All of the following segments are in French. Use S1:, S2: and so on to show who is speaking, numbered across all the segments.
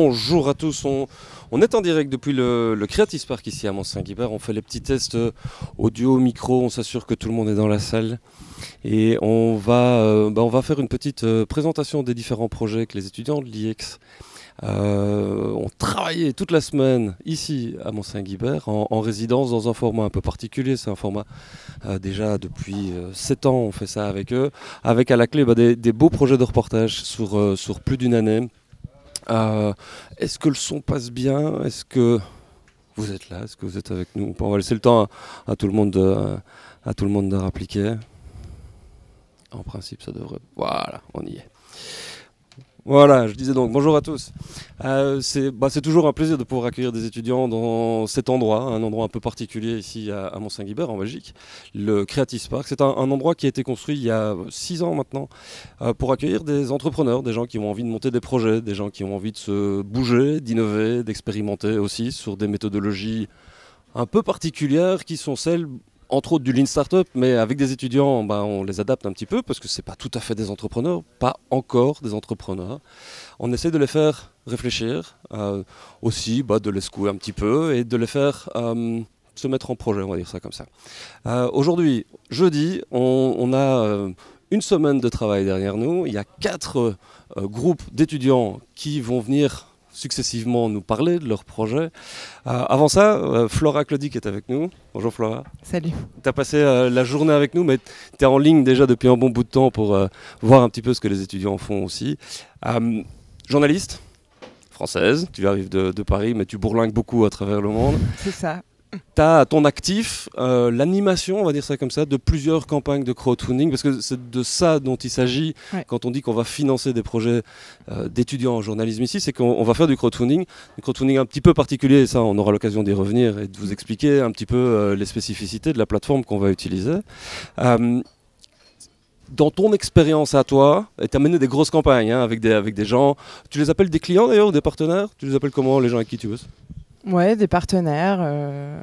S1: bonjour à tous. On, est en direct depuis le, le Creative Park ici à Mont-Saint-Guibert. On fait les petits tests euh, audio, micro, on s'assure que tout le monde est dans la salle. Et on va, euh, bah, faire une petite euh, présentation des différents projets que les étudiants de l'IEX ont travaillé toute la semaine ici à Mont-Saint-Guibert en, résidence dans un format un peu particulier. C'est un format déjà depuis 7 ans, on fait ça avec eux, avec à la clé bah, des, beaux projets de reportage sur plus d'une année. Euh, est-ce que le son passe bien? Est-ce que vous êtes là? Est-ce que vous êtes avec nous? On va laisser le temps à, tout le monde de, à tout le monde. En principe, ça devrait. Voilà, on y est. Voilà, je disais donc bonjour à tous. Euh, bah, c'est toujours un plaisir de pouvoir accueillir des étudiants dans cet endroit, un endroit un peu particulier ici à, Mont-Saint-Guibert en Belgique, le Creative Park. C'est un, endroit qui a été construit il y a six ans maintenant euh, pour accueillir des entrepreneurs, des gens qui ont envie de monter des projets, des gens qui ont envie de se bouger, d'innover, d'expérimenter aussi sur des méthodologies un peu particulières qui sont celles entre autres du Lean Startup, mais avec des étudiants, ben, on les adapte un petit peu parce que ce n'est pas tout à fait des entrepreneurs, pas encore des entrepreneurs. On essaie de les faire réfléchir, euh, aussi bah, de les secouer un petit peu et de les faire euh, se mettre en projet, on va dire ça comme ça. Euh, aujourd'hui, jeudi, on, a une semaine de travail derrière nous. Il y a quatre groupes d'étudiants qui vont venir successivement nous parler de leur projet. Euh, avant ça, euh, Flora Claudie qui est avec nous. Bonjour Flora.
S2: Salut.
S1: Tu as passé euh, la journée avec nous, mais tu es en ligne déjà depuis un bon bout de temps pour voir un petit peu ce que les étudiants font aussi. journaliste française, tu arrives de, de, Paris, mais tu bourlingues beaucoup à travers le monde.
S2: C'est ça
S1: tu as à ton actif euh, l'animation, on va dire ça comme ça, de plusieurs campagnes de crowdfunding, parce que c'est de ça dont il s'agit quand on dit qu'on va financer des projets euh, d'étudiants en journalisme ici, c'est qu'on va faire du crowdfunding, du crowdfunding un petit peu particulier, et ça on aura l'occasion d'y revenir et de vous expliquer un petit peu euh, les spécificités de la plateforme qu'on va utiliser. dans ton expérience à toi, tu as mené des grosses campagnes hein, avec, des, avec des gens, tu les appelles des clients d'ailleurs ou des partenaires? Tu les appelles comment les gens avec qui tu bosses?
S2: Ouais, des partenaires. Euh,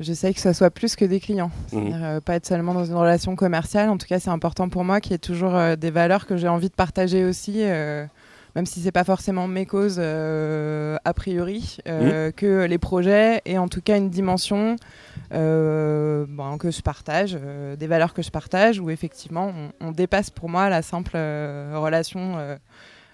S2: J'essaye que ça soit plus que des clients. Mhm. Euh, pas être seulement dans une relation commerciale. En tout cas, c'est important pour moi qu'il y ait toujours euh, des valeurs que j'ai envie de partager aussi, euh, même si c'est pas forcément mes causes a priori, mhm. que les projets aient en tout cas une dimension bon, que je partage, des valeurs que je partage, où effectivement on, on dépasse pour moi la simple relation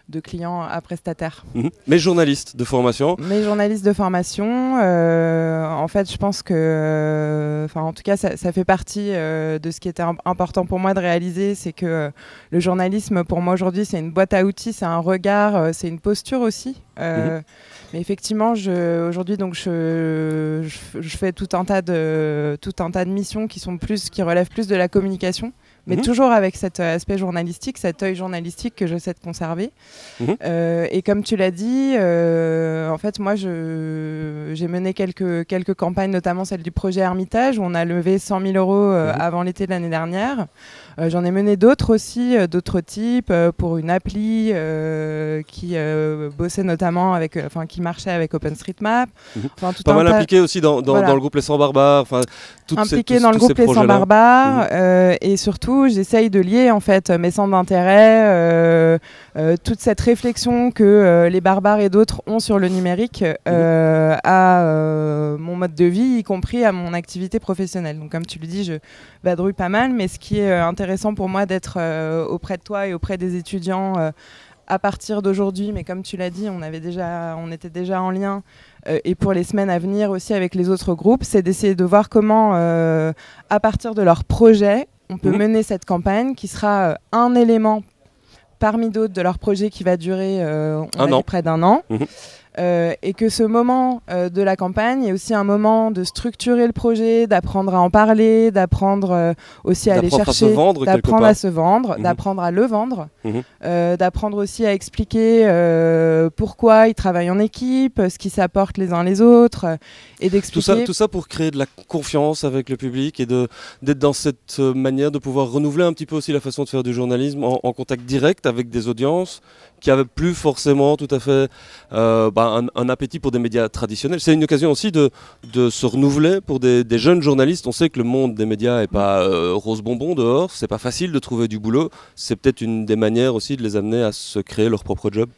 S2: de clients à prestataires.
S1: Mhm. Mais journaliste de formation
S2: Mais journaliste de formation. Euh, en fait, je pense que, euh, enfin, en tout cas, ça, fait partie euh, de ce qui était important pour moi de réaliser, c'est que le journalisme, pour moi aujourd'hui, c'est une boîte à outils, c'est un regard, c'est une posture aussi. Mhm. Mais effectivement, aujourd'hui, donc, je, je, fais tout un tas de tout un tas de missions qui sont plus, qui relèvent plus de la communication mais mhm. toujours avec cet euh, aspect journalistique, cet œil journalistique que je sais de conserver. Mhm. Euh, et comme tu l'as dit, euh, en fait, moi, j'ai mené quelques, quelques campagnes, notamment celle du projet Hermitage, où on a levé 100 000 euros mhm. avant l'été de l'année dernière. J'en ai mené d'autres aussi, d'autres types, pour une appli qui bossait notamment avec, enfin, qui marchait avec OpenStreetMap.
S1: Enfin, tout Pas mal impliqué aussi dans, dans, le groupe Les Sans Barbares. Enfin,
S2: impliqué dans le groupe Les Sans Barbares, et surtout j'essaye de lier en fait mes centres d'intérêt, euh, euh, toute cette réflexion que euh, les barbares et d'autres ont sur le numérique à mon mode de vie, y compris à mon activité professionnelle. Donc comme tu le dis, je vadrouille pas mal, mais ce qui est intéressant pour moi d'être auprès de toi et auprès des étudiants à partir d'aujourd'hui, mais comme tu l'as dit, on, avait déjà, on était déjà en lien et pour les semaines à venir aussi avec les autres groupes, c'est d'essayer de voir comment, à partir de leurs projets, on peut mhm. mener cette campagne qui sera euh, un élément parmi d'autres de leur projet qui va durer euh, près d'un an. Mhm. Euh, et que ce moment euh, de la campagne est aussi un moment de structurer le projet, d'apprendre à en parler, d'apprendre euh, aussi à aller chercher, d'apprendre à se vendre, mhm. d'apprendre à le vendre, mhm. d'apprendre aussi à expliquer pourquoi ils travaillent en équipe, ce qui s'apporte les uns les autres, et d'expliquer.
S1: Tout ça, tout ça pour créer de la confiance avec le public et d'être dans cette manière de pouvoir renouveler un petit peu aussi la façon de faire du journalisme en, en contact direct avec des audiences qui n'avaient plus forcément tout à fait euh, un, appétit pour des médias traditionnels. C'est une occasion aussi de, de se renouveler pour des, jeunes journalistes. On sait que le monde des médias n'est pas euh, rose bonbon dehors, c'est pas facile de trouver du boulot. C'est peut-être une des manières aussi de les amener à se créer leur propre job.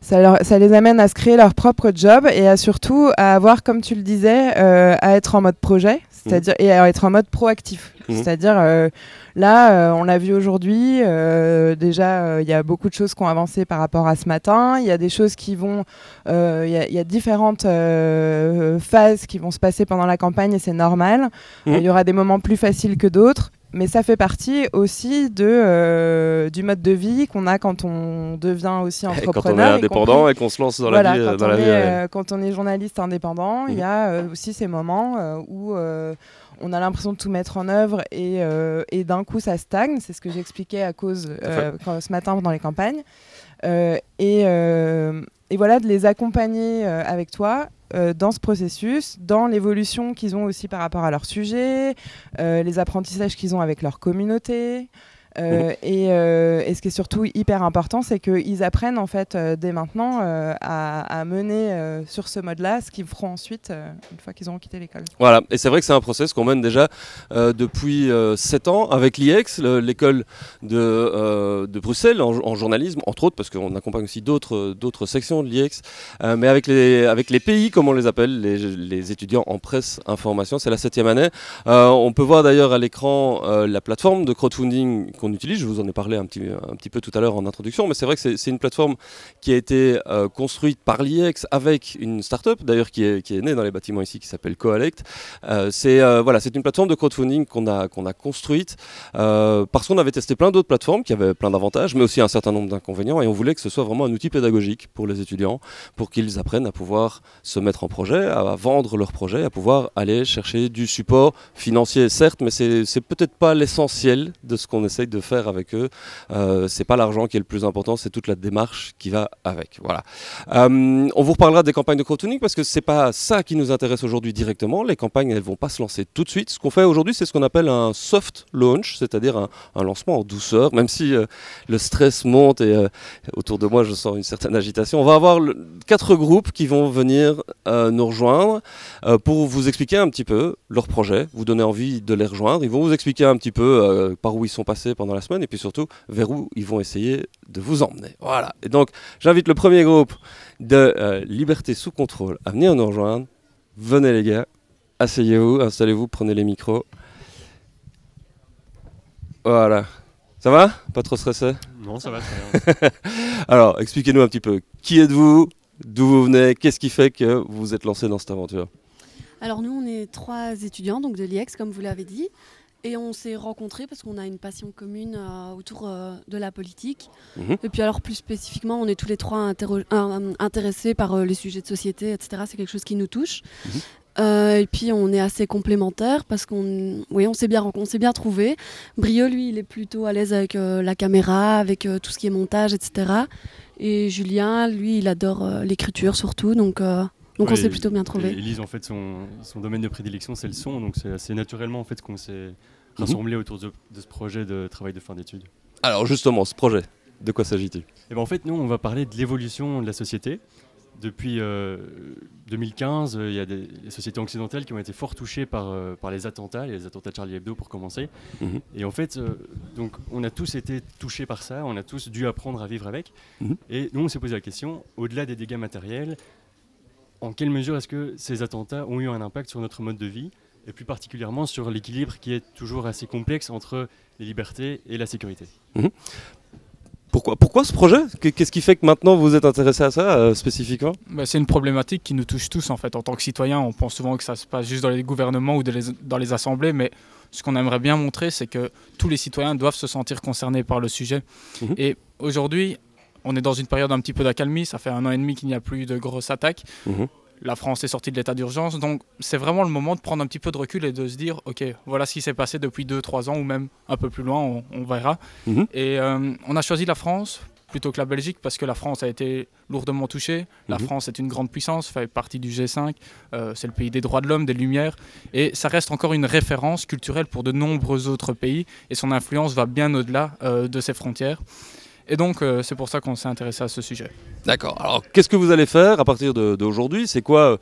S2: ça, les amène à se créer leur propre job et à surtout à avoir, comme tu le disais, euh, à être en mode projet, c'est-à-dire et être en mode proactif. Mmh. C'est-à-dire euh, là, euh, on l'a vu aujourd'hui. déjà, il y a beaucoup de choses qui ont avancé par rapport à ce matin. Il y a des choses qui vont, il y, y, a différentes phases qui vont se passer pendant la campagne et c'est normal. Mmh. Il y aura des moments plus faciles que d'autres mais ça fait partie aussi de, euh, du mode de vie qu'on a quand on devient aussi entrepreneur.
S1: quand on est indépendant et qu'on se lance dans la vie.
S2: Quand,
S1: dans on,
S2: la est, euh, quand on est journaliste indépendant, il y a euh, aussi ces moments où on a l'impression de tout mettre en œuvre et, et d'un coup ça stagne. C'est ce que j'expliquais à cause ce matin dans les campagnes. et, et voilà, de les accompagner avec toi euh, dans ce processus, dans l'évolution qu'ils ont aussi par rapport à leur sujet, euh, les apprentissages qu'ils ont avec leur communauté, euh, euh, et, ce qui est surtout hyper important, c'est qu'ils apprennent en fait euh, dès maintenant à, mener sur ce mode-là ce qu'ils feront ensuite une fois qu'ils auront quitté l'école.
S1: Voilà, et c'est vrai que c'est un process qu'on mène déjà depuis 7 ans avec l'IEX, l'école de, de, Bruxelles en, journalisme, entre autres, parce qu'on accompagne aussi d'autres sections de l'IEX, mais avec les, avec les pays, comme on les appelle, les, les étudiants en presse information, c'est la septième année. on peut voir d'ailleurs à l'écran la plateforme de crowdfunding qu'on utilise. Je vous en ai parlé un petit, un petit peu tout à l'heure en introduction, mais c'est vrai que c'est une plateforme qui a été euh, construite par l'IEX avec une start-up, d'ailleurs qui est, qui est née dans les bâtiments ici, qui s'appelle Coalect. Euh, c'est euh, voilà, une plateforme de crowdfunding qu'on a, qu'on a construite parce qu'on avait testé plein d'autres plateformes qui avaient plein d'avantages, mais aussi un certain nombre d'inconvénients, et on voulait que ce soit vraiment un outil pédagogique pour les étudiants, pour qu'ils apprennent à pouvoir se mettre en projet, à vendre leur projet, à pouvoir aller chercher du support financier, certes, mais c'est peut-être pas l'essentiel de ce qu'on essaye de faire avec eux. Euh, c'est pas l'argent qui est le plus important, c'est toute la démarche qui va avec. Voilà. Euh, on vous reparlera des campagnes de crowdfunding parce que c'est pas ça qui nous intéresse aujourd'hui directement. Les campagnes, elles vont pas se lancer tout de suite. Ce qu'on fait aujourd'hui, c'est ce qu'on appelle un soft launch, c'est-à-dire un, lancement en douceur, même si euh, le stress monte et autour de moi, je sens une certaine agitation. On va avoir quatre groupes qui vont venir nous rejoindre pour vous expliquer un petit peu leur projet, vous donner envie de les rejoindre. Ils vont vous expliquer un petit peu par où ils sont passés pendant la semaine et puis surtout vers où ils vont essayer de vous emmener. Voilà. Et donc, j'invite le premier groupe de euh, Liberté sous contrôle à venir nous rejoindre. Venez les gars, asseyez-vous, installez-vous, prenez les micros. Voilà. Ça va? Pas trop stressé?
S3: Non, ça va très
S1: bien. Alors, expliquez-nous un petit peu. Qui êtes-vous? D'où vous venez? Qu'est-ce qui fait que vous vous êtes lancé dans cette aventure?
S4: Alors nous, on est trois étudiants donc de l'IEX, comme vous l'avez dit. Et on s'est rencontrés parce qu'on a une passion commune euh, autour euh, de la politique. Mhm. Et puis alors plus spécifiquement, on est tous les trois intéressés par euh, les sujets de société, etc. C'est quelque chose qui nous touche. Mhm. et puis on est assez complémentaires parce qu'on oui, on s'est bien, on s'est bien trouvé. Brio, lui, il est plutôt à l'aise avec la caméra, avec tout ce qui est montage, etc. Et Julien, lui, il adore l'écriture surtout. Donc donc on s'est plutôt bien trouvé.
S3: Elise, en fait, son, son, domaine de prédilection, c'est le son. Donc c'est assez naturellement en fait, qu'on s'est mhm. rassemblé autour de, ce projet de travail de fin d'études.
S1: Alors justement, ce projet, de quoi s'agit-il?
S3: Eh ben, En fait, nous, on va parler de l'évolution de la société. Depuis 2015, euh, il y a des sociétés occidentales qui ont été fort touchées par, euh, par les attentats, les attentats de Charlie Hebdo pour commencer. Mhm. Et en fait, euh, donc, on a tous été touchés par ça, on a tous dû apprendre à vivre avec. Mhm. Et nous, on s'est posé la question, au-delà des dégâts matériels, en quelle mesure est-ce que ces attentats ont eu un impact sur notre mode de vie et plus particulièrement sur l'équilibre qui est toujours assez complexe entre les libertés et la sécurité? Mhm.
S1: Pourquoi, pourquoi ce projet? Qu'est-ce qui fait que maintenant vous êtes intéressé à ça euh, spécifiquement?
S5: Bah, C'est une problématique qui nous touche tous en fait. En tant que citoyens, on pense souvent que ça se passe juste dans les gouvernements ou dans les assemblées, mais ce qu'on aimerait bien montrer, c'est que tous les citoyens doivent se sentir concernés par le sujet. Mhm. Et aujourd'hui, on est dans une période un petit peu d'accalmie. Ça fait un an et demi qu'il n'y a plus de grosses attaques. Mhm. La France est sortie de l'état d'urgence. Donc, c'est vraiment le moment de prendre un petit peu de recul et de se dire OK, voilà ce qui s'est passé depuis 2-3 ans ou même un peu plus loin, on, verra. Mhm. Et euh, on a choisi la France plutôt que la Belgique parce que la France a été lourdement touchée. La mhm. France est une grande puissance, fait partie du G5, euh, c'est le pays des droits de l'homme, des Lumières, et ça reste encore une référence culturelle pour de nombreux autres pays, et son influence va bien au-delà euh, de ses frontières. Et donc, euh, c'est pour ça qu'on s'est intéressé à ce sujet.
S1: D'accord. Alors, qu'est-ce que vous allez faire à partir d'aujourd'hui? C'est quoi,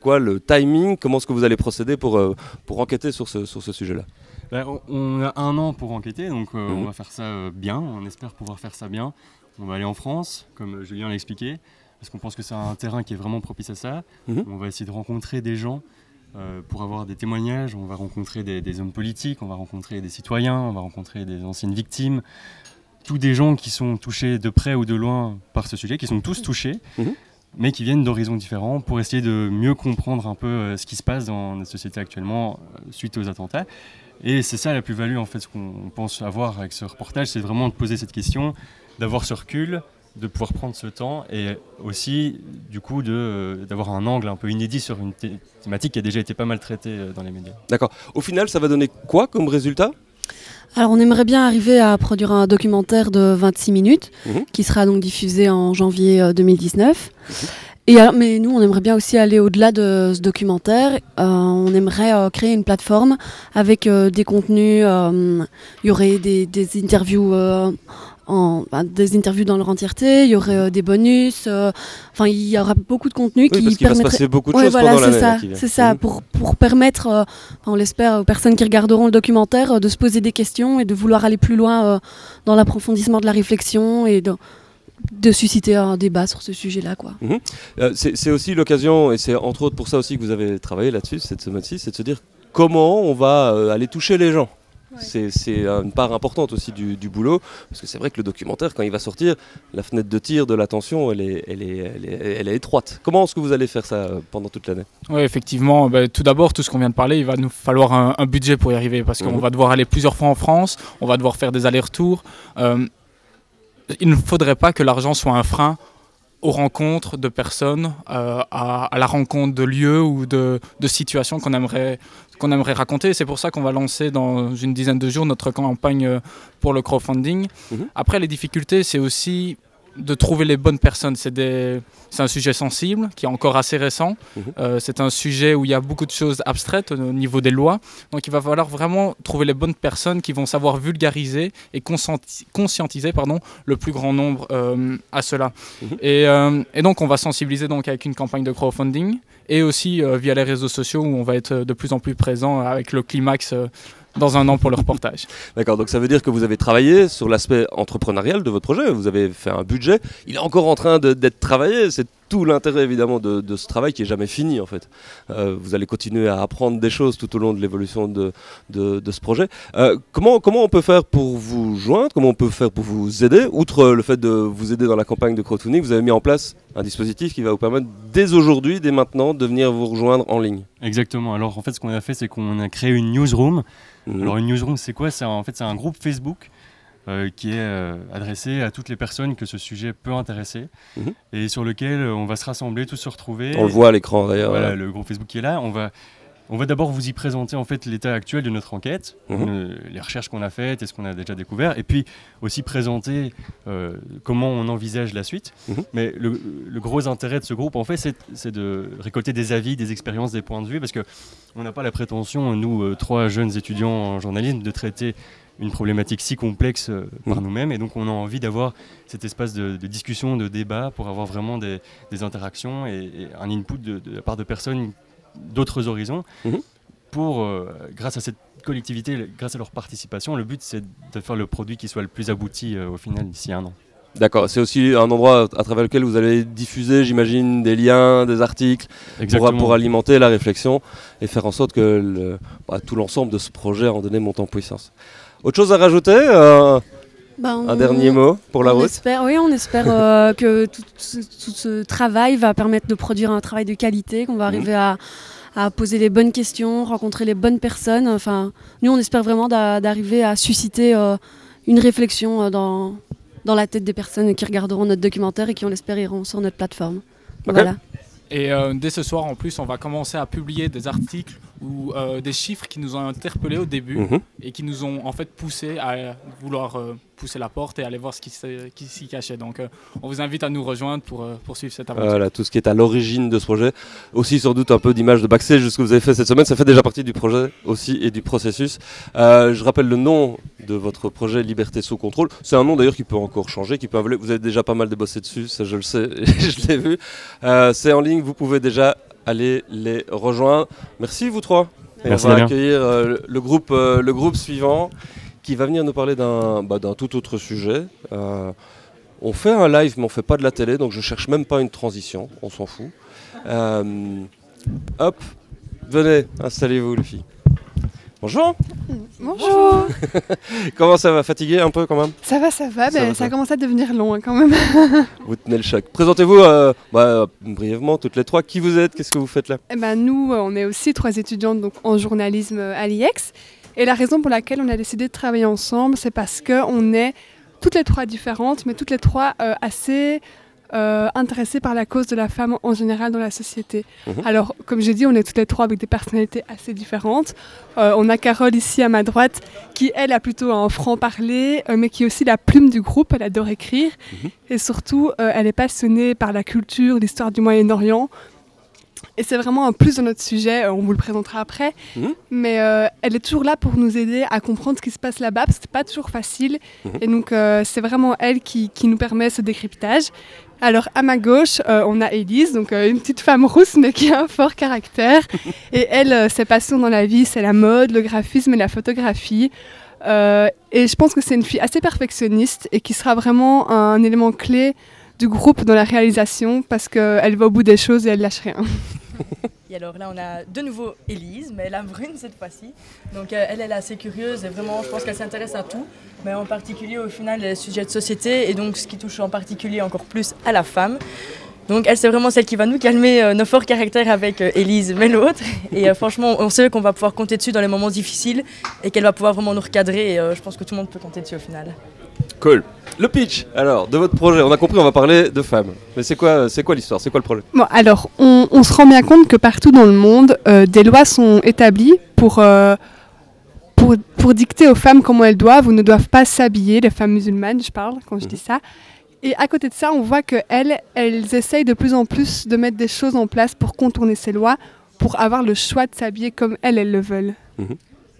S1: quoi le timing? Comment est-ce que vous allez procéder pour, euh, pour enquêter sur ce, sur ce sujet-là?
S3: Ben, On a un an pour enquêter, donc euh, on mhm. va faire ça bien. On espère pouvoir faire ça bien. On va aller en France, comme Julien l'a expliqué. parce qu'on pense que c'est un terrain qui est vraiment propice à ça. Mhm. On va essayer de rencontrer des gens euh, pour avoir des témoignages, on va rencontrer des, hommes politiques, on va rencontrer des citoyens, on va rencontrer des anciennes victimes, tous des gens qui sont touchés de près ou de loin par ce sujet, qui sont tous touchés. Mhm. mais qui viennent d'horizons différents pour essayer de mieux comprendre un peu euh, ce qui se passe dans notre société actuellement suite aux attentats. Et c'est ça la plus-value, en fait, ce qu'on pense avoir avec ce reportage, c'est vraiment de poser cette question, d'avoir ce recul, de pouvoir prendre ce temps et aussi, du coup, d'avoir un angle un peu inédit sur une thématique qui a déjà été pas mal traitée euh, dans les médias.
S1: D'accord. Au final, ça va donner quoi comme résultat?
S4: Alors on aimerait bien arriver à produire un documentaire de 26 minutes mhm. qui sera donc diffusé en janvier 2019. Euh, et mais nous, on aimerait bien aussi aller au-delà de ce documentaire. Euh, on aimerait créer une plateforme avec des contenus. Il y aurait des, des interviews bah, des interviews dans leur entièreté, il y aurait euh, des bonus, euh, enfin il y aura beaucoup de contenu
S1: qui
S4: parce
S1: va se passer beaucoup de choses pendant
S4: l'année. C'est ça, c'est ça mhm. pour, pour permettre, euh, on l'espère, aux personnes qui regarderont le documentaire de se poser des questions et de vouloir aller plus loin dans l'approfondissement de la réflexion et de, de susciter un débat sur ce sujet-là. quoi.
S1: Mhm. c'est aussi l'occasion, et c'est entre autres pour ça aussi que vous avez travaillé là-dessus cette semaine-ci, c'est de se dire comment on va aller toucher les gens. C'est une part importante aussi du, boulot, parce que c'est vrai que le documentaire, quand il va sortir, la fenêtre de tir de l'attention, elle est, elle, est, elle, est, étroite. Comment est-ce que vous allez faire ça euh, pendant toute l'année?
S5: Oui, effectivement. Bah, tout d'abord, tout ce qu'on vient de parler, il va nous falloir un, budget pour y arriver, parce qu'on mhm. va devoir aller plusieurs fois en France, on va devoir faire des allers-retours. Euh, il ne faudrait pas que l'argent soit un frein aux rencontres de personnes, euh, à, la rencontre de lieux ou de, de situations qu'on aimerait, qu'on aimerait raconter. C'est pour ça qu'on va lancer dans une dizaine de jours notre campagne euh, pour le crowdfunding. Mhm. Après, les difficultés, c'est aussi de trouver les bonnes personnes. C'est un sujet sensible qui est encore assez récent. Mhm. Euh, c'est un sujet où il y a beaucoup de choses abstraites au niveau des lois. Donc il va falloir vraiment trouver les bonnes personnes qui vont savoir vulgariser et conscientiser pardon, le plus grand nombre euh, à cela. Mhm. et, et, donc on va sensibiliser donc avec une campagne de crowdfunding et aussi euh, via les réseaux sociaux où on va être de plus en plus présent avec le climax euh, dans un an pour le reportage.
S1: D'accord, donc ça veut dire que vous avez travaillé sur l'aspect entrepreneurial de votre projet, vous avez fait un budget, il est encore en train d'être travaillé, tout l'intérêt évidemment de, ce travail qui est jamais fini en fait. Euh, vous allez continuer à apprendre des choses tout au long de l'évolution de, de, ce projet. Euh, comment, comment on peut faire pour vous joindre? Comment on peut faire pour vous aider? Outre le fait de vous aider dans la campagne de crowdfunding, vous avez mis en place un dispositif qui va vous permettre dès aujourd'hui, dès maintenant, de venir vous rejoindre en ligne.
S3: Exactement. Alors en fait, ce qu'on a fait, c'est qu'on a créé une newsroom. Mhm. Alors une newsroom, c'est quoi? C'est en fait c'est un groupe Facebook euh, qui est euh, adressé à toutes les personnes que ce sujet peut intéresser mhm. et sur lequel euh, on va se rassembler, tous se retrouver.
S1: On le voit à l'écran d'ailleurs.
S3: Voilà, le groupe Facebook qui est là. On va, on va d'abord vous y présenter en fait l'état actuel de notre enquête, mhm. les recherches qu'on a faites et ce qu'on a déjà découvert, et puis aussi présenter comment on envisage la suite. Mhm. Mais le, le, gros intérêt de ce groupe, en fait, c'est de récolter des avis, des expériences, des points de vue, parce que on n'a pas la prétention, nous, trois jeunes étudiants en journalisme, de traiter une problématique si complexe euh, par nous-mêmes. Et donc, on a envie d'avoir cet espace de, discussion, de débat, pour avoir vraiment des, interactions et, un input de, la part de personnes d'autres horizons. Mmh. Pour, euh, grâce à cette collectivité, grâce à leur participation, le but, c'est de faire le produit qui soit le plus abouti euh, au final d'ici un an.
S1: D'accord, c'est aussi un endroit à travers lequel vous allez diffuser, j'imagine, des liens, des articles pour, pour, alimenter la réflexion et faire en sorte que bah, tout l'ensemble de ce projet en donné monte en puissance. Autre chose à rajouter euh, ben, Un dernier mot pour la route
S4: Oui, on espère euh, que tout, ce travail va permettre de produire un travail de qualité, qu'on va mhm. arriver à, poser les bonnes questions, rencontrer les bonnes personnes. Enfin, nous, on espère vraiment d'arriver à susciter euh, une réflexion dans, dans la tête des personnes qui regarderont notre documentaire et qui, on l'espère, iront sur notre plateforme. Voilà.
S5: Et dès ce soir, en plus, on va commencer à publier des articles ou euh, des chiffres qui nous ont interpellés au début mhm. et qui nous ont en fait poussé à vouloir euh, pousser la porte et aller voir ce qui, s'y cachait. Donc euh, on vous invite à nous rejoindre pour poursuivre cette aventure.
S1: Voilà, tout ce qui est à l'origine de ce projet. Aussi sans doute un peu d'image de backstage, ce que vous avez fait cette semaine, ça fait déjà partie du projet aussi et du processus. je rappelle le nom de votre projet Liberté sous contrôle. C'est un nom d'ailleurs qui peut encore changer, qui peut Vous avez déjà pas mal débossé dessus, ça je le sais, je l'ai vu. C'est en ligne, vous pouvez déjà allez les rejoindre. Merci vous trois.
S3: Merci
S1: on va accueillir euh, le, groupe, euh, le groupe suivant qui va venir nous parler d'un bah, tout autre sujet. Euh, On fait un live, mais on fait pas de la télé, donc je cherche même pas une transition, on s'en fout. Hop, venez, installez-vous les filles. Bonjour.
S6: Bonjour.
S1: Comment ça va Fatigué un peu quand même?
S6: Ça va, ça va. Ça, ben, ça commence à devenir long hein, quand même.
S1: vous tenez le choc. Présentez-vous euh, bah, brièvement toutes les trois. Qui vous êtes? Qu'est-ce que vous faites là?
S6: Eh ben, Nous, euh, on est aussi trois étudiantes donc, en journalisme à l'IEX. Et la raison pour laquelle on a décidé de travailler ensemble, c'est parce qu'on est toutes les trois différentes, mais toutes les trois euh, assez euh, intéressées par la cause de la femme en général dans la société. Mhm. Alors, comme j'ai dit, on est toutes les trois avec des personnalités assez différentes. Euh, on a Carole ici à ma droite, qui elle a plutôt un franc-parler, mais qui est aussi la plume du groupe, elle adore écrire. Mhm. Et surtout, elle est passionnée par la culture, l'histoire du Moyen-Orient. Et c'est vraiment un plus de notre sujet, on vous le présentera après. Mhm. Mais euh, elle est toujours là pour nous aider à comprendre ce qui se passe là-bas, parce que c'est pas toujours facile. Mhm. Et donc, euh, c'est vraiment elle qui, qui, nous permet ce décryptage. Alors, à ma gauche, euh, on a Élise, donc une petite femme rousse, mais qui a un fort caractère. et elle, ses passions dans la vie, c'est la mode, le graphisme et la photographie. et je pense que c'est une fille assez perfectionniste et qui sera vraiment un élément clé du groupe dans la réalisation parce qu'elle va au bout des choses et elle lâche rien.
S7: Et alors là, on a de nouveau Elise, mais la brune cette fois-ci. Donc euh, elle, elle est assez curieuse et vraiment, je pense qu'elle s'intéresse à tout, mais en particulier au final les sujets de société et donc ce qui touche en particulier encore plus à la femme. Donc elle, c'est vraiment celle qui va nous calmer euh, nos forts caractères avec euh, Elise, mais l'autre. Et franchement, on sait qu'on va pouvoir compter dessus dans les moments difficiles et qu'elle va pouvoir vraiment nous recadrer. Et je pense que tout le monde peut compter dessus au final.
S1: Cool. Le pitch, alors, de votre projet. On a compris, on va parler de femmes. Mais c'est quoi, c'est quoi l'histoire? C'est quoi le projet?
S6: Bon, alors, on, se rend bien compte que partout dans le monde, euh, des lois sont établies pour, euh, pour, pour, dicter aux femmes comment elles doivent ou ne doivent pas s'habiller, les femmes musulmanes, je parle quand je dis mhm. ça. Et à côté de ça, on voit qu'elles, elles essayent de plus en plus de mettre des choses en place pour contourner ces lois, pour avoir le choix de s'habiller comme elles, elles le veulent. Mhm.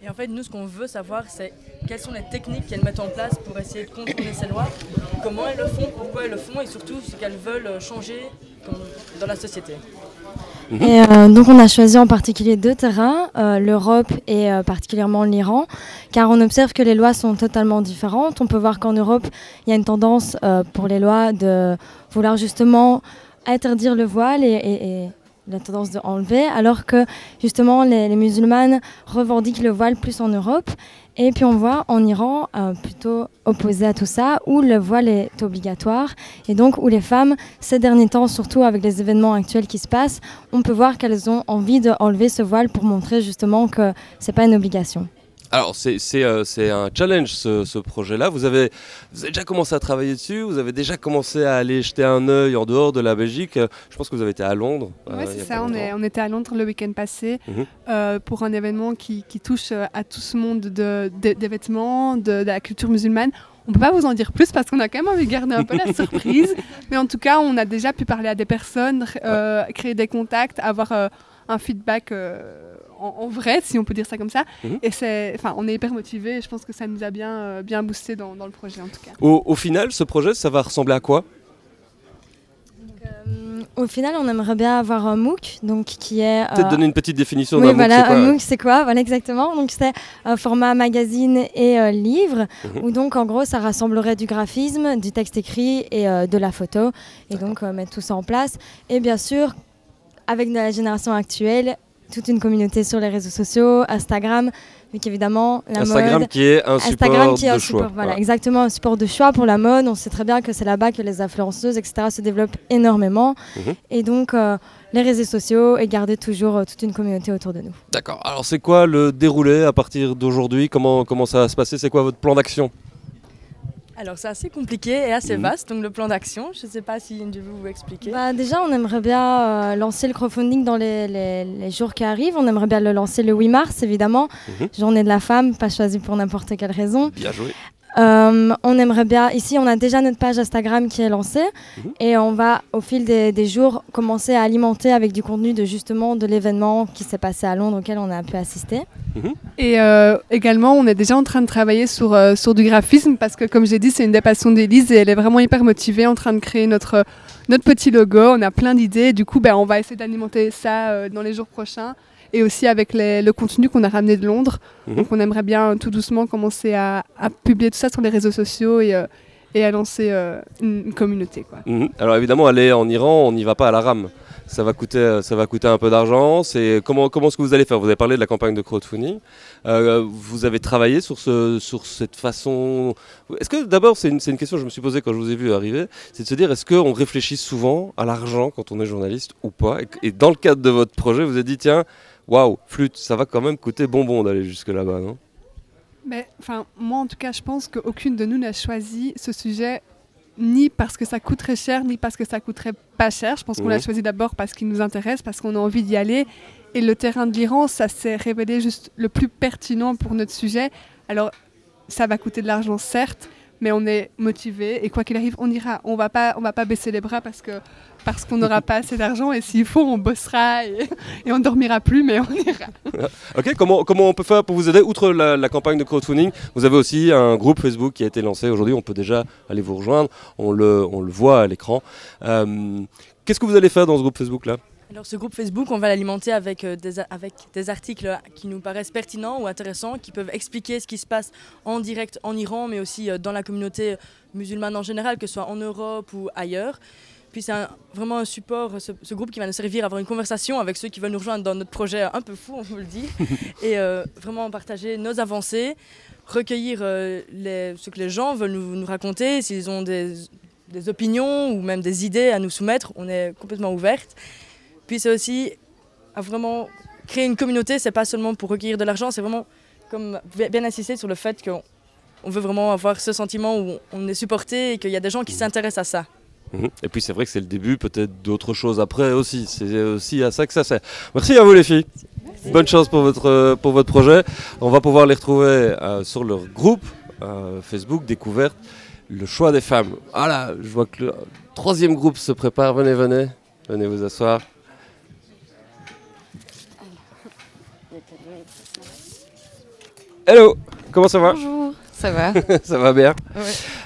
S7: Et en fait, nous, ce qu'on veut savoir, c'est quelles sont les techniques qu'elles mettent en place pour essayer de contourner ces lois, comment elles le font, pourquoi elles le font, et surtout ce qu'elles veulent changer dans la société.
S8: Mhm. Et euh, donc on a choisi en particulier deux terrains, euh, l'Europe et euh, particulièrement l'Iran, car on observe que les lois sont totalement différentes. On peut voir qu'en Europe, il y a une tendance pour les lois de vouloir justement interdire le voile et la tendance de enlever, alors que justement les, musulmanes revendiquent le voile plus en Europe. Et puis on voit en Iran, euh, plutôt opposé à tout ça, où le voile est obligatoire, et donc où les femmes, ces derniers temps, surtout avec les événements actuels qui se passent, on peut voir qu'elles ont envie d'enlever ce voile pour montrer justement que ce n'est pas une obligation.
S1: Alors, euh, c'est un challenge ce, projet-là. Vous avez, vous avez déjà commencé à travailler dessus? Vous avez déjà commencé à aller jeter un œil en dehors de la Belgique? Je pense que vous avez été à Londres.
S6: Oui, euh, c'est ça. On, est, on, était à Londres le week-end passé mhm. euh, pour un événement qui, qui, touche à tout ce monde de, des vêtements, de, la culture musulmane. On ne peut pas vous en dire plus parce qu'on a quand même envie de garder un peu la surprise. Mais en tout cas, on a déjà pu parler à des personnes, créer des contacts, avoir un feedback en, vrai, si on peut dire ça comme ça. Mhm. Et c'est, enfin, on est hyper motivé. Je pense que ça nous a bien, euh, bien boosté dans, le projet en tout cas.
S1: Au, final, ce projet, ça va ressembler à quoi?
S8: Euh, au final, on aimerait bien avoir un MOOC, donc qui est.
S1: Peut-être euh, donner une petite définition
S8: d'un
S1: voilà,
S8: MOOC. Un MOOC, c'est quoi Voilà, exactement. Donc c'est un format magazine et livre, mhm. où donc en gros, ça rassemblerait du graphisme, du texte écrit et de la photo, et donc mettre tout ça en place. Et bien sûr, avec la génération actuelle, toute une communauté sur les réseaux sociaux, Instagram, mais qu'évidemment la
S1: Instagram qui est un support qui est de choix.
S8: voilà, exactement un support de choix pour la mode. On sait très bien que c'est là-bas que les influenceuses, etc., se développent énormément. Mhm. Et donc euh, les réseaux sociaux et garder toujours euh, toute une communauté autour de nous.
S1: D'accord. Alors c'est quoi le déroulé à partir d'aujourd'hui? Comment, comment ça va se passer? C'est quoi votre plan d'action?
S7: Alors c'est assez compliqué et assez mhm. vaste, donc le plan d'action, je ne sais pas si je vous expliquer.
S8: Bah, déjà, on aimerait bien euh, lancer le crowdfunding dans les, les, jours qui arrivent. On aimerait bien le lancer le 8 mars, évidemment. Mhm. Journée de la femme, pas choisie pour n'importe quelle raison.
S1: Bien joué.
S8: Euh, on aimerait bien, ici on a déjà notre page Instagram qui est lancée mhm. et on va au fil des, jours commencer à alimenter avec du contenu de justement de l'événement qui s'est passé à Londres auquel on a pu assister.
S6: Mhm. Et euh, également on est déjà en train de travailler sur, euh, sur du graphisme parce que comme j'ai dit c'est une des passions d'Elise et elle est vraiment hyper motivée en train de créer notre, notre petit logo, on a plein d'idées, du coup ben, on va essayer d'alimenter ça dans les jours prochains et aussi avec le contenu qu'on a ramené de Londres. Mhm. Donc on aimerait bien tout doucement commencer à, publier tout ça sur les réseaux sociaux et, euh, et à lancer une communauté. Quoi.
S1: Mhm. Alors évidemment, aller en Iran, on n'y va pas à la rame ça va coûter, euh, ça va coûter un peu d'argent. C'est comment, comment est-ce que vous allez faire? Vous avez parlé de la campagne de crowdfunding. Euh, vous avez travaillé sur, ce, sur cette façon. Est-ce que d'abord, c'est une, une, question que je me suis posée quand je vous ai vu arriver, c'est de se dire est-ce qu'on réfléchit souvent à l'argent quand on est journaliste ou pas? Et, dans le cadre de votre projet, vous avez dit tiens, waouh, flûte, ça va quand même coûter bonbon d'aller jusque là-bas, non?
S6: Mais, enfin, moi en tout cas, je pense qu'aucune de nous n'a choisi ce sujet ni parce que ça coûterait cher, ni parce que ça coûterait pas cher. Je pense qu'on l'a mhm. choisi d'abord parce qu'il nous intéresse, parce qu'on a envie d'y aller. Et le terrain de l'Iran, ça s'est révélé juste le plus pertinent pour notre sujet. Alors, ça va coûter de l'argent, certes, mais on est motivé et quoi qu'il arrive, on ira. On va pas, on va pas baisser les bras parce que parce qu'on n'aura pas assez d'argent et s'il faut, on bossera et, et, on dormira plus, mais on ira.
S1: ok, comment, comment on peut faire pour vous aider? Outre la, campagne de crowdfunding, vous avez aussi un groupe Facebook qui a été lancé aujourd'hui. On peut déjà aller vous rejoindre. On le, on le voit à l'écran. Euh, qu'est-ce que vous allez faire dans ce groupe Facebook là
S7: alors ce groupe Facebook, on va l'alimenter avec, euh, des, avec des articles qui nous paraissent pertinents ou intéressants, qui peuvent expliquer ce qui se passe en direct en Iran, mais aussi euh, dans la communauté musulmane en général, que ce soit en Europe ou ailleurs. Puis c'est vraiment un support, ce, groupe qui va nous servir à avoir une conversation avec ceux qui veulent nous rejoindre dans notre projet un peu fou, on vous le dit, et euh, vraiment partager nos avancées, recueillir les, ce que les gens veulent nous, nous raconter, s'ils ont des, des opinions ou même des idées à nous soumettre, on est complètement ouverte. Puis c'est aussi à vraiment créer une communauté, c'est pas seulement pour recueillir de l'argent, c'est vraiment comme bien insister sur le fait qu'on veut vraiment avoir ce sentiment où on est supporté et qu'il y a des gens qui mmh. s'intéressent à ça.
S1: Mmh. Et puis c'est vrai que c'est le début peut-être d'autres choses après aussi. C'est aussi à ça que ça sert. Merci à vous les filles. Bonne chance pour votre, pour votre projet. On va pouvoir les retrouver euh, sur leur groupe euh, Facebook Découverte. Le choix des femmes. Voilà, je vois que le troisième groupe se prépare. Venez, venez. Venez vous asseoir. Hello, comment ça va?
S9: Bonjour, ça va?
S1: ça va bien?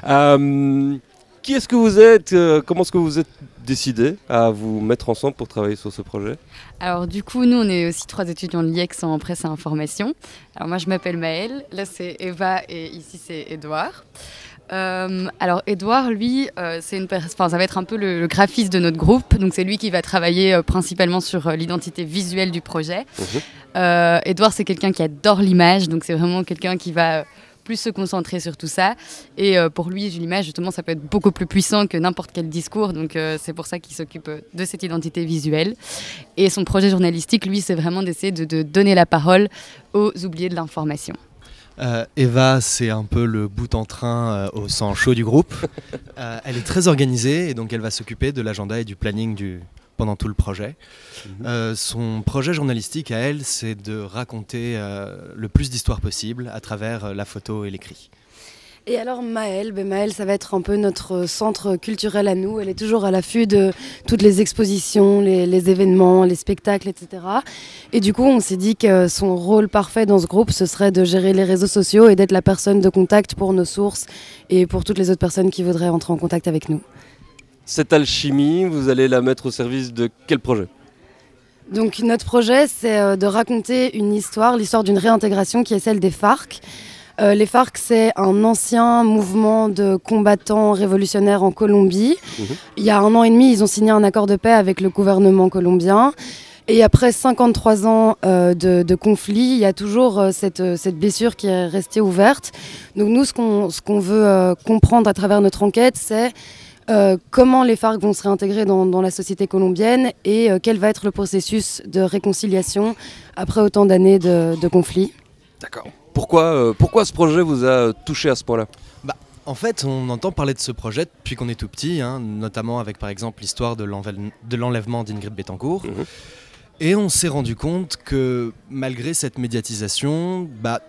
S1: Euh, qui est-ce que vous êtes euh, Comment est-ce que vous êtes décidé à vous mettre ensemble pour travailler sur ce projet?
S9: Alors du coup, nous, on est aussi trois étudiants de l'IEX en presse et information. Alors moi, je m'appelle Maëlle, là c'est Eva et ici c'est Edouard. Euh, alors Edouard, lui, c'est une ça va être un peu le, graphiste de notre groupe. Donc c'est lui qui va travailler principalement sur l'identité visuelle du projet. Mhm. Euh, Edouard, c'est quelqu'un qui adore l'image, donc c'est vraiment quelqu'un qui va plus se concentrer sur tout ça. Et euh, pour lui, l'image, justement, ça peut être beaucoup plus puissant que n'importe quel discours. Donc euh, c'est pour ça qu'il s'occupe de cette identité visuelle. Et son projet journalistique, lui, c'est vraiment d'essayer de, donner la parole aux oubliés de l'information.
S10: Eva, c'est un peu le bout en train au sang chaud du groupe. elle est très organisée et donc elle va s'occuper de l'agenda et du planning du, pendant tout le projet. Mhm. Euh, son projet journalistique à elle, c'est de raconter euh, le plus d'histoires possible à travers euh, la photo et l'écrit.
S11: Et alors Maëlle, ben Maëlle, ça va être un peu notre centre culturel à nous. Elle est toujours à l'affût de toutes les expositions, les, les, événements, les spectacles, etc. Et du coup, on s'est dit que son rôle parfait dans ce groupe, ce serait de gérer les réseaux sociaux et d'être la personne de contact pour nos sources et pour toutes les autres personnes qui voudraient entrer en contact avec nous.
S1: Cette alchimie, vous allez la mettre au service de quel projet?
S11: Donc notre projet, c'est euh, de raconter une histoire, l'histoire d'une réintégration qui est celle des FARC. Euh, les FARC, c'est un ancien mouvement de combattants révolutionnaires en Colombie. Mhm. Il y a un an et demi, ils ont signé un accord de paix avec le gouvernement colombien. Et après 53 ans euh, de, conflit, il y a toujours cette, cette, blessure qui est restée ouverte. Donc nous, ce qu'on veut comprendre à travers notre enquête, c'est euh, comment les FARC vont se réintégrer dans, la société colombienne et euh, quel va être le processus de réconciliation après autant d'années de, conflit.
S1: D'accord. Pourquoi, euh, pourquoi ce projet vous a touché à ce point-là?
S10: Bah, En fait, on entend parler de ce projet depuis qu'on est tout petit, hein, notamment avec par exemple l'histoire de l'enlèvement d'Ingrid Betancourt. Mhm. Et on s'est rendu compte que malgré cette médiatisation, bah,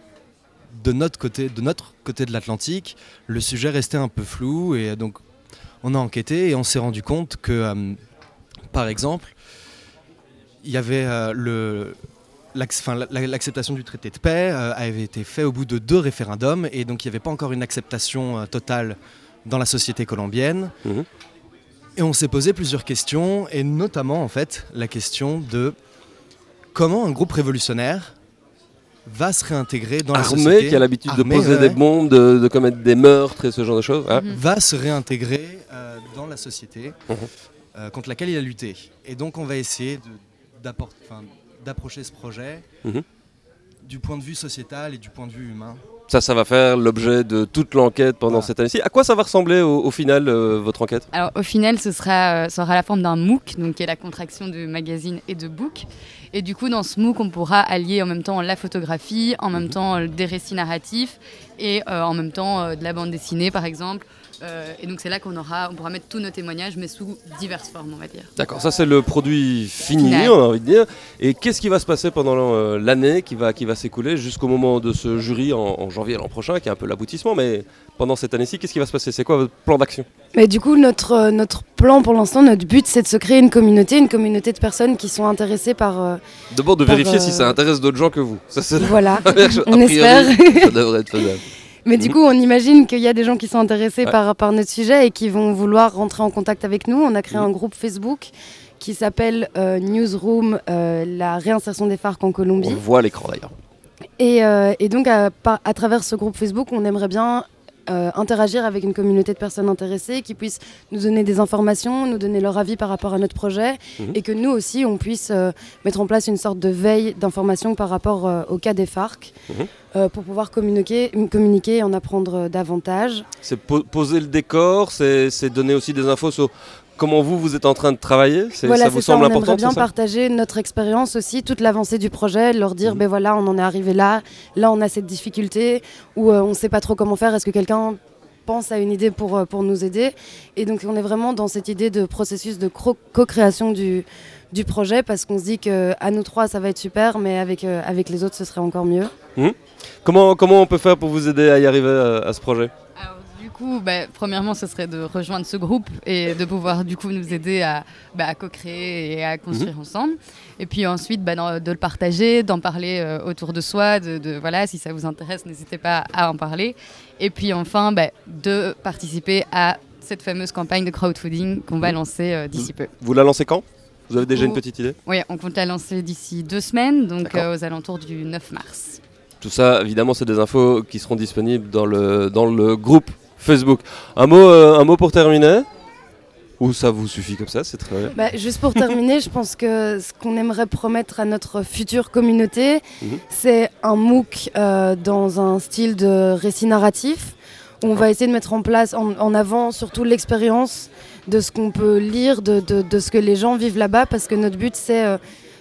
S10: de notre côté de notre côté de l'Atlantique, le sujet restait un peu flou et donc on a enquêté et on s'est rendu compte que, euh, par exemple, il y avait euh, le l'acceptation du traité de paix euh, avait été fait au bout de deux référendums et donc il n'y avait pas encore une acceptation totale dans la société colombienne. Mhm. Et on s'est posé plusieurs questions et notamment en fait la question de comment un groupe révolutionnaire va se réintégrer dans la
S1: société. qui a l'habitude de poser des bombes, de, commettre des meurtres et ce genre de choses. Hein.
S10: Va se réintégrer euh, dans la société mhm. euh, contre laquelle il a lutté. Et donc on va essayer d'approcher ce projet mhm. du point de vue sociétal et du point de vue humain.
S1: Ça, ça va faire l'objet de toute l'enquête pendant cette année-ci. À quoi ça va ressembler au, final, euh, votre enquête?
S9: Alors, au final, ce sera, ça aura la forme d'un MOOC, donc qui est la contraction de magazine et de book. Et du coup, dans ce MOOC, on pourra allier en même temps la photographie, en même mhm. temps euh, des récits narratifs et euh, en même temps euh, de la bande dessinée, par exemple. Et donc c'est là qu'on aura, on pourra mettre tous nos témoignages, mais sous diverses formes, on va dire.
S1: D'accord, ça c'est le produit fini, on a envie de dire. Et qu'est-ce qui va se passer pendant l'année qui va, qui va s'écouler jusqu'au moment de ce jury en, en janvier l'an prochain, qui est un peu l'aboutissement, mais pendant cette année-ci, qu'est-ce qui va se passer? C'est quoi votre plan d'action?
S11: Mais du coup, notre, euh, notre plan pour l'instant, notre but, c'est de se créer une communauté, une communauté de personnes qui sont intéressées par. Euh,
S1: D'abord, de vérifier si ça euh, intéresse d'autres gens que vous.
S11: Ça, voilà, on espère.
S1: ça devrait être faisable.
S11: Mais du coup, on imagine qu'il y a des gens qui sont intéressés par, par notre sujet et qui vont vouloir rentrer en contact avec nous. On a créé un groupe Facebook qui s'appelle Newsroom, la réinsertion des FARC en Colombie. On
S1: voit l'écran d'ailleurs.
S11: Et, et, donc, à, à, travers ce groupe Facebook, on aimerait bien euh, interagir avec une communauté de personnes intéressées qui puissent nous donner des informations, nous donner leur avis par rapport à notre projet mhm. et que nous aussi on puisse euh, mettre en place une sorte de veille d'information par rapport euh, au cas des FARC mhm. pour pouvoir communiquer, communiquer et en apprendre davantage.
S1: C'est poser le décor, c'est donner aussi des infos sur comment vous, vous êtes en train de travailler?
S11: Ça vous semble important On aimerait bien partager notre expérience aussi, toute l'avancée du projet, leur dire, mhm. ben voilà, on en est arrivé là, là on a cette difficulté, ou euh, on ne sait pas trop comment faire, est-ce que quelqu'un pense à une idée pour, euh, pour nous aider? Et donc on est vraiment dans cette idée de processus de co-création du, du projet, parce qu'on se dit qu'à nous trois, ça va être super, mais avec, euh, avec les autres, ce serait encore mieux.
S1: Mhm. Comment, comment on peut faire pour vous aider à y arriver à ce projet?
S9: Coup, bah, premièrement, ce serait de rejoindre ce groupe et de pouvoir du coup nous aider à, bah, co-créer et à construire mhm. ensemble. Et puis ensuite, bah, de le partager, d'en parler euh, autour de soi. De, voilà, si ça vous intéresse, n'hésitez pas à en parler. Et puis enfin, de participer à cette fameuse campagne de crowdfunding qu'on va mhm. lancer euh, d'ici peu.
S1: Vous la lancez quand? Vous avez déjà une petite idée?
S9: Oui, on compte la lancer d'ici deux semaines, donc euh, aux alentours du 9 mars.
S1: Tout ça, évidemment, c'est des infos qui seront disponibles dans le, dans le groupe Facebook. Un mot, euh, un mot pour terminer ou ça vous suffit comme ça, c'est très bien.
S11: Bah, juste pour terminer, je pense que ce qu'on aimerait promettre à notre future communauté, mhm. c'est un MOOC euh, dans un style de récit narratif. Où on va essayer de mettre en place, en, avant surtout l'expérience de ce qu'on peut lire, de, de, ce que les gens vivent là-bas, parce que notre but c'est euh,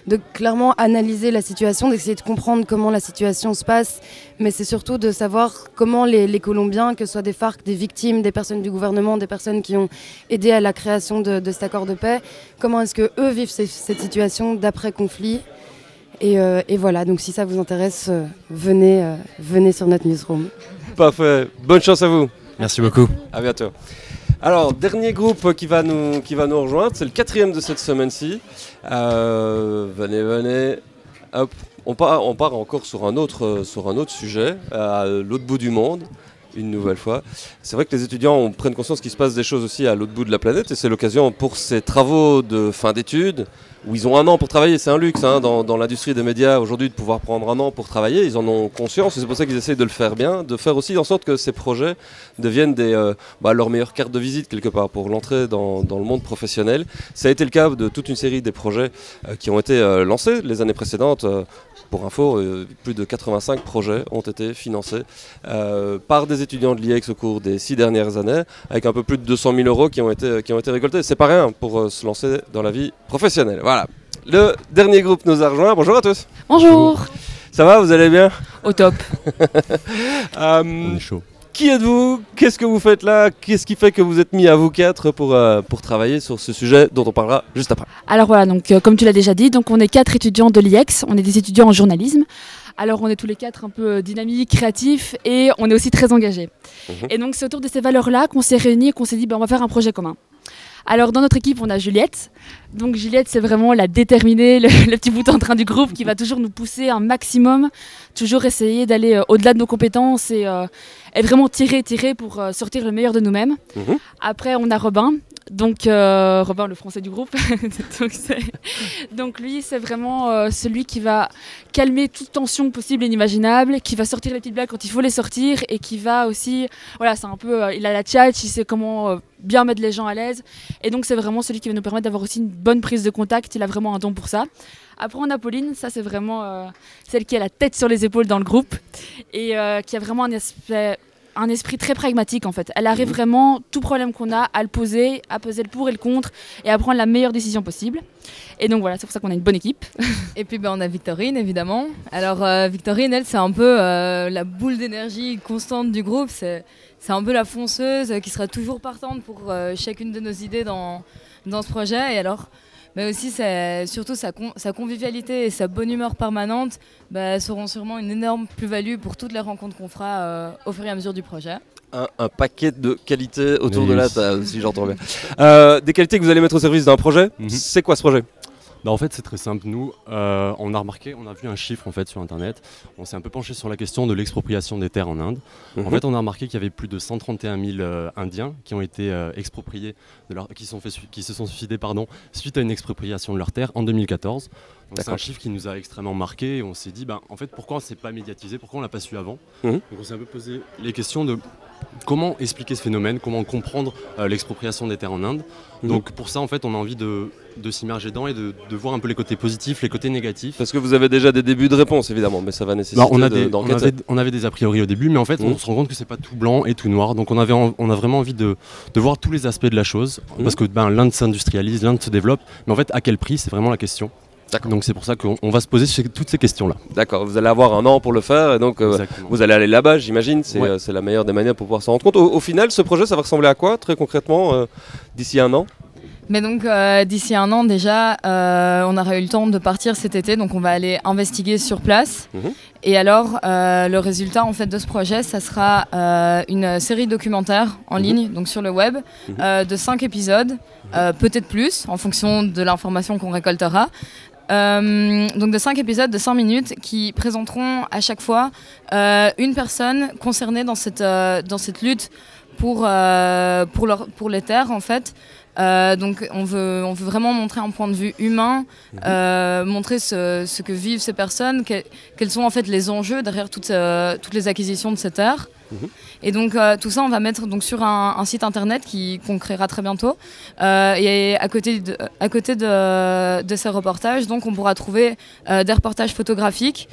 S11: de clairement analyser la situation, d'essayer de comprendre comment la situation se passe, mais c'est surtout de savoir comment les, Colombiens, que ce soit des FARC, des victimes, des personnes du gouvernement, des personnes qui ont aidé à la création de, cet accord de paix, comment est-ce que eux vivent cette situation d'après-conflit. Et, euh, voilà, donc si ça vous intéresse, euh, venez, euh, venez sur notre newsroom.
S1: Parfait, bonne chance à vous.
S10: Merci beaucoup.
S1: À bientôt. Alors, dernier groupe qui va nous, qui va nous rejoindre, c'est le quatrième de cette semaine-ci. Euh, venez, venez. Hop. On part, on part encore sur un autre, sur un autre sujet, à l'autre bout du monde une nouvelle fois. C'est vrai que les étudiants prennent conscience qu'il se passe des choses aussi à l'autre bout de la planète et c'est l'occasion pour ces travaux de fin d'études où ils ont un an pour travailler. C'est un luxe hein, dans, l'industrie des médias aujourd'hui de pouvoir prendre un an pour travailler. Ils en ont conscience et c'est pour ça qu'ils essayent de le faire bien, de faire aussi en sorte que ces projets deviennent euh, bah, leur meilleure carte de visite quelque part pour l'entrée dans, le monde professionnel. Ça a été le cas de toute une série des projets euh, qui ont été euh, lancés les années précédentes. Pour info, plus de 85 projets ont été financés par des étudiants de l'IEX au cours des six dernières années, avec un peu plus de 200 000 euros qui ont été, qui ont été récoltés. C'est pas rien pour se lancer dans la vie professionnelle. Voilà. Le dernier groupe nous a rejoint. Bonjour à tous.
S12: Bonjour.
S1: Ça va, vous allez bien?
S12: Au top.
S1: euh, On est chaud. Qui êtes-vous? Qu'est-ce que vous faites là? Qu'est-ce qui fait que vous êtes mis à vous quatre pour, euh, pour travailler sur ce sujet dont on parlera juste après?
S12: Alors voilà, donc euh, comme tu l'as déjà dit, donc on est quatre étudiants de l'IEX, on est des étudiants en journalisme. Alors on est tous les quatre un peu euh, dynamiques, créatifs et on est aussi très engagés. Mhm. Et donc c'est autour de ces valeurs-là qu'on s'est réunis et qu'on s'est dit ben, on va faire un projet commun. Alors dans notre équipe, on a Juliette. Donc Juliette, c'est vraiment la déterminée, le, petit bout en train du groupe qui va toujours nous pousser un maximum, toujours essayer d'aller euh, au-delà de nos compétences et, euh, vraiment tirer, tirer pour euh, sortir le meilleur de nous-mêmes. Mhm. Après, on a Robin. Donc, euh, Robin, le français du groupe. donc, lui, c'est vraiment euh, celui qui va calmer toute tension possible et inimaginable, qui va sortir les petites blagues quand il faut les sortir et qui va aussi. Voilà, c'est un peu. Euh, il a la tchatch, il sait comment bien mettre les gens à l'aise. Et donc, c'est vraiment celui qui va nous permettre d'avoir aussi une bonne prise de contact. Il a vraiment un don pour ça. Après, on a Pauline, ça, c'est vraiment celle qui a la tête sur les épaules dans le groupe et qui a vraiment un aspect un esprit très pragmatique en fait. Elle arrive mhm. vraiment, tout problème qu'on a, à le poser, à peser le pour et le contre et à prendre la meilleure décision possible. Et donc voilà, c'est pour ça qu'on a une bonne équipe.
S13: et puis ben, on a Victorine évidemment. Alors euh, Victorine, elle, c'est un peu euh, la boule d'énergie constante du groupe. C'est, c'est un peu la fonceuse qui sera toujours partante pour euh, chacune de nos idées dans, dans ce projet. Et alors, mais aussi surtout sa, sa, convivialité et sa bonne humeur permanente bah, seront sûrement une énorme plus-value pour toutes les rencontres qu'on fera euh, au fur et à mesure du projet.
S1: Un, paquet de qualités autour de la table, si j'entends bien. Euh, des qualités que vous allez mettre au service d'un projet, mhm. c'est quoi ce projet?
S3: Bah, en fait, c'est très simple. Nous, euh, on a remarqué, on a vu un chiffre en fait sur Internet. On s'est un peu penché sur la question de l'expropriation des terres en Inde. En mhm. fait, on a remarqué qu'il y avait plus de 131 000 euh, Indiens qui ont été euh, expropriés, de leur, qui, sont fait, qui se sont suicidés pardon, suite à une expropriation de leurs terres en 2014. C'est un chiffre qui nous a extrêmement marqué. on s'est dit, ben, en fait, pourquoi c'est pas médiatisé Pourquoi on l'a pas su avant mhm. Donc, on s'est un peu posé les questions de comment expliquer ce phénomène, comment comprendre l'expropriation des terres en Inde. Mhm. Donc, pour ça, en fait, on a envie de de s'immerger dedans et de, voir un peu les côtés positifs, les côtés négatifs.
S1: Parce que vous avez déjà des débuts de réponse évidemment, mais ça va nécessiter
S3: on, a des, on, avait, des a priori au début, mais en fait on mmh. se rend compte que c'est pas tout blanc et tout noir. Donc on, avait on a vraiment envie de, voir tous les aspects de la chose. Mmh. Parce que ben, l'Inde s'industrialise, l'Inde se développe, mais en fait à quel prix, c'est vraiment la question. Donc c'est pour ça qu'on va se poser toutes ces questions-là.
S1: D'accord, vous allez avoir un an pour le faire et donc euh, vous allez aller là-bas, j'imagine. Euh, c'est la meilleure des manières pour pouvoir s'en rendre compte. Au, final, ce projet, ça va ressembler à quoi très concrètement euh, d'ici un an?
S13: Mais donc euh, d'ici un an déjà, euh, on aura eu le temps de partir cet été, donc on va aller investiguer sur place. Mhm. Et alors, euh, le résultat en fait de ce projet, ça sera une série documentaire en mhm. ligne, donc sur le web, mhm. de cinq épisodes, peut-être plus, en fonction de l'information qu'on récoltera. Donc de cinq épisodes de 5 minutes qui présenteront à chaque fois une personne concernée dans cette, cette lutte pour, pour les terres en fait. Euh, donc on veut, on veut vraiment montrer un point de vue humain, mhm. euh, montrer ce, ce, que vivent ces personnes, quels sont en fait les enjeux derrière toutes, euh, toutes les acquisitions de cette terre. Mhm. Et donc tout ça, on va mettre donc sur un, un site internet qu'on créera très bientôt. et à côté, de, à côté de, de, ces reportages, donc on pourra trouver des reportages photographiques,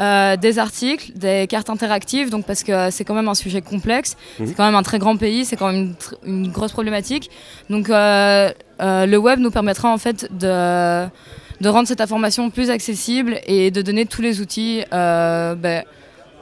S13: euh, des articles, des cartes interactives, donc parce que c'est quand même un sujet complexe, mhm. c'est quand même un très grand pays, c'est quand même une, grosse problématique. Donc euh, euh, le web nous permettra en fait de, de, rendre cette information plus accessible et de donner tous les outils.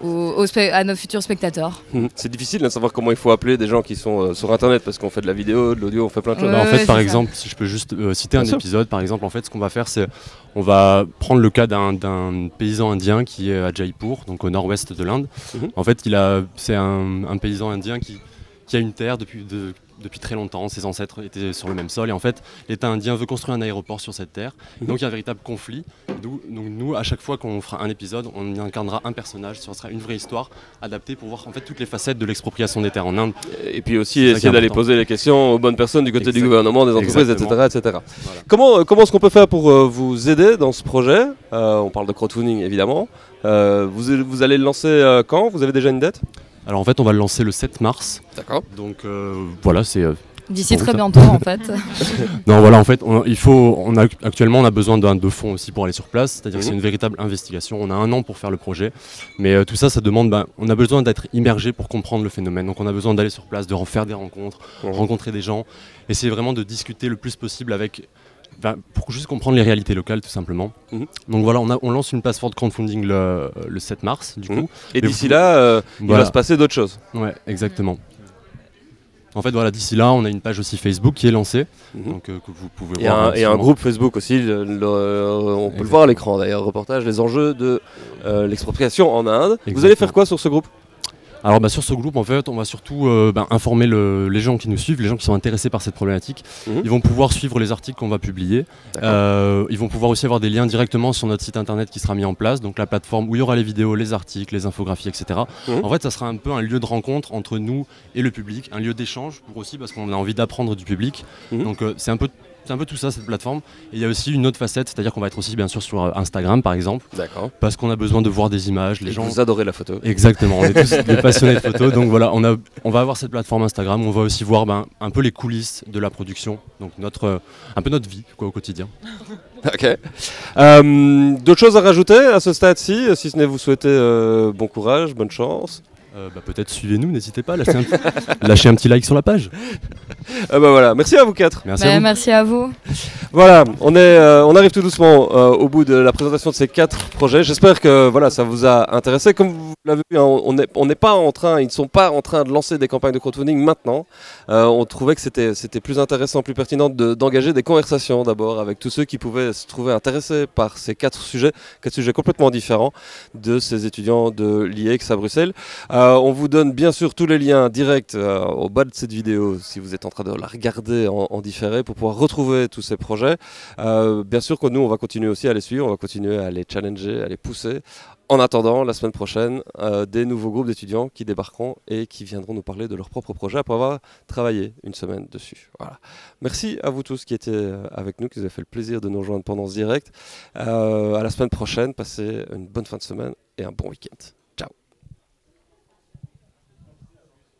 S13: Ben, à nos futurs spectateurs.
S1: Hum, c'est difficile de savoir comment il faut appeler des gens qui sont euh, sur internet parce qu'on fait de la vidéo, de l'audio, on fait plein de choses.
S3: Bah, en fait, par exemple, si je peux juste euh, citer un épisode, par exemple, en fait, ce qu'on va faire, c'est on va prendre le cas d'un paysan indien qui est à Jaipur, donc au nord-ouest de l'Inde. Mhm. En fait, c'est un, un, paysan indien qui, qui a une terre depuis, de, depuis très longtemps. Ses ancêtres étaient sur le même sol. Et en fait, l'État indien veut construire un aéroport sur cette terre. Mhm. donc il y a un véritable conflit. Donc nous, à chaque fois qu'on fera un épisode, on y incarnera un personnage. Ce sera une vraie histoire adaptée pour voir en fait toutes les facettes de l'expropriation des terres en Inde.
S1: Et puis aussi essayer d'aller poser les questions aux bonnes personnes du côté du gouvernement, des entreprises, etc. etc. Comment, euh, comment est-ce qu'on peut faire pour euh, vous aider dans ce projet? Euh, On parle de crowdfunding évidemment. vous, vous allez le lancer quand? Vous avez déjà une date
S3: alors en fait, on va le lancer le 7 mars.
S1: D'accord.
S3: Donc euh, voilà, c'est. Euh,
S13: D'ici très bientôt en fait.
S3: non voilà en fait il faut on a actuellement on a besoin d'un de fonds aussi pour aller sur place c'est-à-dire que c'est mhm. une véritable investigation on a un an pour faire le projet mais euh, tout ça ça demande ben, on a besoin d'être immergé pour comprendre le phénomène donc on a besoin d'aller sur place de refaire des rencontres mhm. rencontrer des gens essayer vraiment de discuter le plus possible avec pour juste comprendre les réalités locales tout simplement. Mhm. Donc voilà, on, lance une plateforme de crowdfunding le, 7 mars du mhm. coup.
S1: Et d'ici là, euh, il va se passer d'autres choses.
S3: Ouais, exactement. En fait, voilà, d'ici là, on a une page aussi Facebook qui est lancée, mhm. donc euh, que vous pouvez
S1: et voir. Un, et un groupe Facebook aussi, on peut le voir à l'écran d'ailleurs, reportage, les enjeux de euh, l'expropriation en Inde. Vous allez faire quoi sur ce groupe?
S3: Alors bah, sur ce groupe, en fait, on va surtout euh, bah, informer les gens qui nous suivent, les gens qui sont intéressés par cette problématique. Mhm. Ils vont pouvoir suivre les articles qu'on va publier. Euh, ils vont pouvoir aussi avoir des liens directement sur notre site internet qui sera mis en place, donc la plateforme où il y aura les vidéos, les articles, les infographies, etc. Mhm. En fait, ça sera un peu un lieu de rencontre entre nous et le public, un lieu d'échange pour aussi parce qu'on a envie d'apprendre du public. Mhm. Donc euh, c'est un peu c'est un peu tout ça, cette plateforme. Et il y a aussi une autre facette, c'est-à-dire qu'on va être aussi bien sûr sur euh, Instagram par exemple.
S1: D'accord.
S3: Parce qu'on a besoin de voir des images.
S1: Les gens. Vous adorez la photo.
S3: Exactement, on est tous des passionnés de photo. Donc voilà, on, a, on va avoir cette plateforme Instagram où on va aussi voir ben, un peu les coulisses de la production. Donc notre, euh, un peu notre vie quoi, au quotidien.
S1: ok. Euh, d'autres choses à rajouter à ce stade-ci, si ce n'est vous souhaiter bon courage, bonne chance?
S3: Euh, bah, peut-être suivez-nous, n'hésitez pas, lâchez un, lâchez un, petit like sur la page.
S1: Ah bah voilà, merci à vous quatre.
S8: Merci, à, vous. merci à vous.
S1: Voilà, on, est, euh, on arrive tout doucement euh, au bout de la présentation de ces quatre projets. J'espère que voilà, ça vous a intéressé. Comme vous l'avez vu, hein, on n'est on pas en train, ils ne sont pas en train de lancer des campagnes de crowdfunding maintenant. on trouvait que c'était plus intéressant, plus pertinent d'engager des conversations d'abord avec tous ceux qui pouvaient se trouver intéressés par ces quatre sujets, quatre sujets complètement différents de ces étudiants de l'IEX à Bruxelles. Euh, on vous donne bien sûr tous les liens directs euh, au bas de cette vidéo si vous êtes en train de la regarder en, différé pour pouvoir retrouver tous ces projets. Euh, bien sûr que nous, on va continuer aussi à les suivre, on va continuer à les challenger, à les pousser. En attendant, la semaine prochaine, des nouveaux groupes d'étudiants qui débarqueront et qui viendront nous parler de leur propre projet après avoir travaillé une semaine dessus. Voilà. Merci à vous tous qui étiez avec nous, qui avez fait le plaisir de nous rejoindre pendant ce direct. à la semaine prochaine, passez une bonne fin de semaine et un bon week-end.